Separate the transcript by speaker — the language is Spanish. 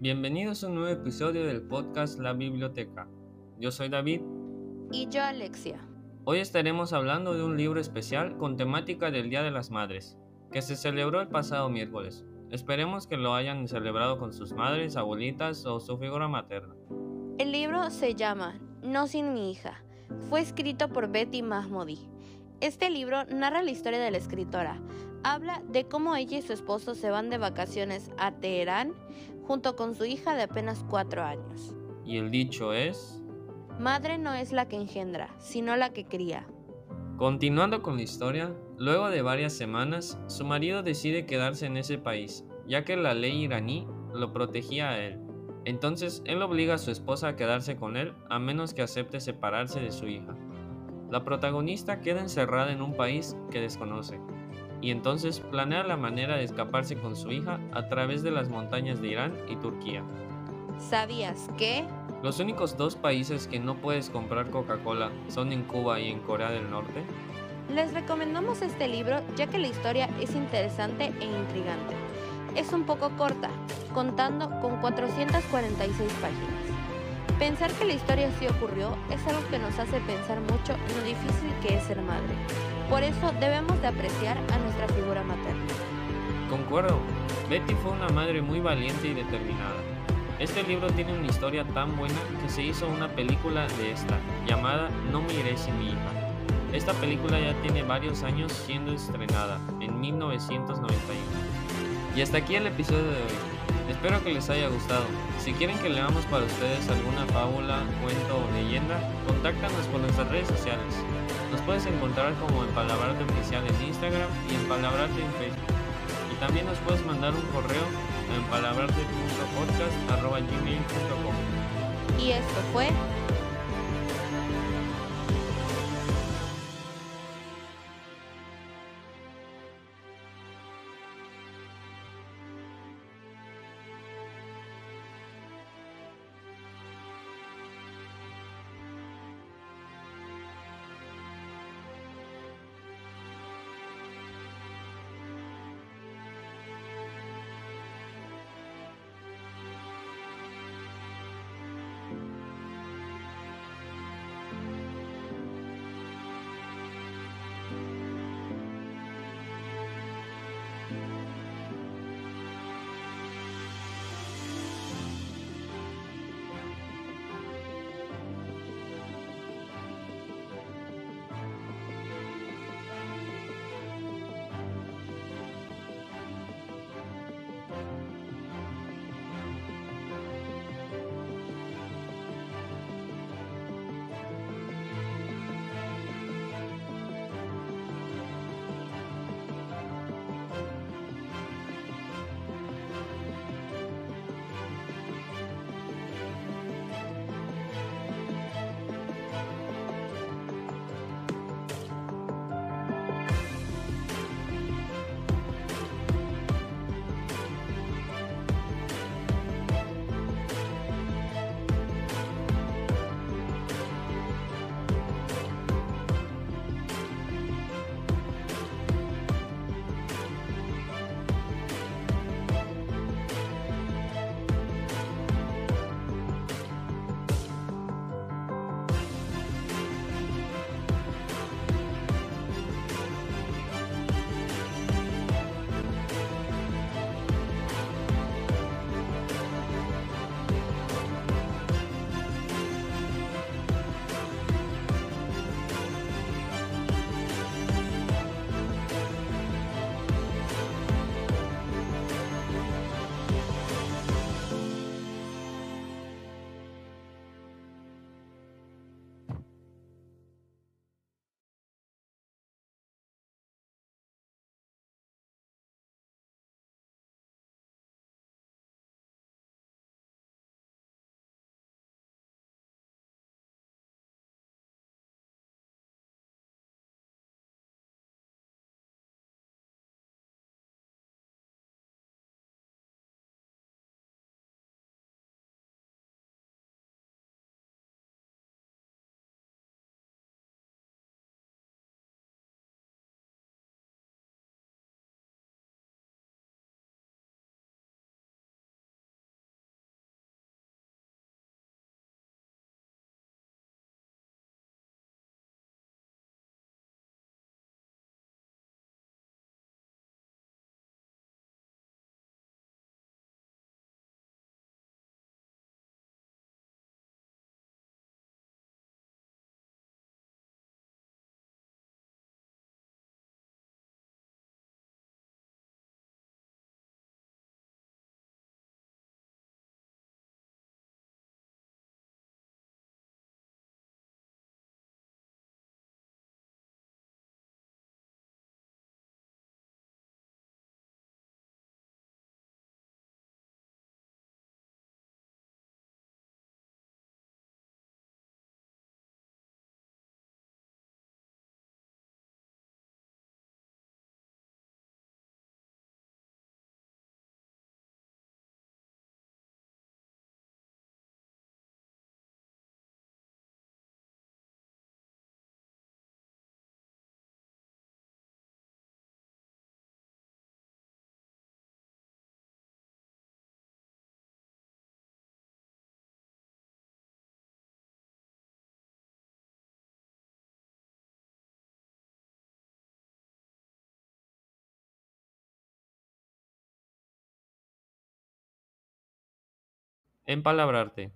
Speaker 1: Bienvenidos a un nuevo episodio del podcast La Biblioteca. Yo soy David.
Speaker 2: Y yo Alexia.
Speaker 1: Hoy estaremos hablando de un libro especial con temática del Día de las Madres, que se celebró el pasado miércoles. Esperemos que lo hayan celebrado con sus madres, abuelitas o su figura materna.
Speaker 2: El libro se llama No sin mi hija. Fue escrito por Betty Mahmoudi. Este libro narra la historia de la escritora. Habla de cómo ella y su esposo se van de vacaciones a Teherán junto con su hija de apenas cuatro años.
Speaker 1: Y el dicho es...
Speaker 2: Madre no es la que engendra, sino la que cría.
Speaker 1: Continuando con la historia, luego de varias semanas, su marido decide quedarse en ese país, ya que la ley iraní lo protegía a él. Entonces, él obliga a su esposa a quedarse con él a menos que acepte separarse de su hija. La protagonista queda encerrada en un país que desconoce, y entonces planea la manera de escaparse con su hija a través de las montañas de Irán y Turquía.
Speaker 2: ¿Sabías que?
Speaker 1: Los únicos dos países que no puedes comprar Coca-Cola son en Cuba y en Corea del Norte.
Speaker 2: Les recomendamos este libro ya que la historia es interesante e intrigante. Es un poco corta, contando con 446 páginas. Pensar que la historia sí ocurrió es algo que nos hace pensar mucho en lo difícil que es ser madre. Por eso debemos de apreciar a nuestra figura materna.
Speaker 1: Concuerdo, Betty fue una madre muy valiente y determinada. Este libro tiene una historia tan buena que se hizo una película de esta, llamada No me iré sin mi hija. Esta película ya tiene varios años siendo estrenada, en 1991. Y hasta aquí el episodio de hoy. Espero que les haya gustado. Si quieren que leamos para ustedes alguna fábula, cuento o leyenda, contáctanos por nuestras redes sociales. Nos puedes encontrar como en Palabrarte Oficial en Instagram y en Palabrarte en Facebook. Y también nos puedes mandar un correo en palabrarte.podcast.gmail.com
Speaker 2: Y esto fue
Speaker 1: Empalabrarte.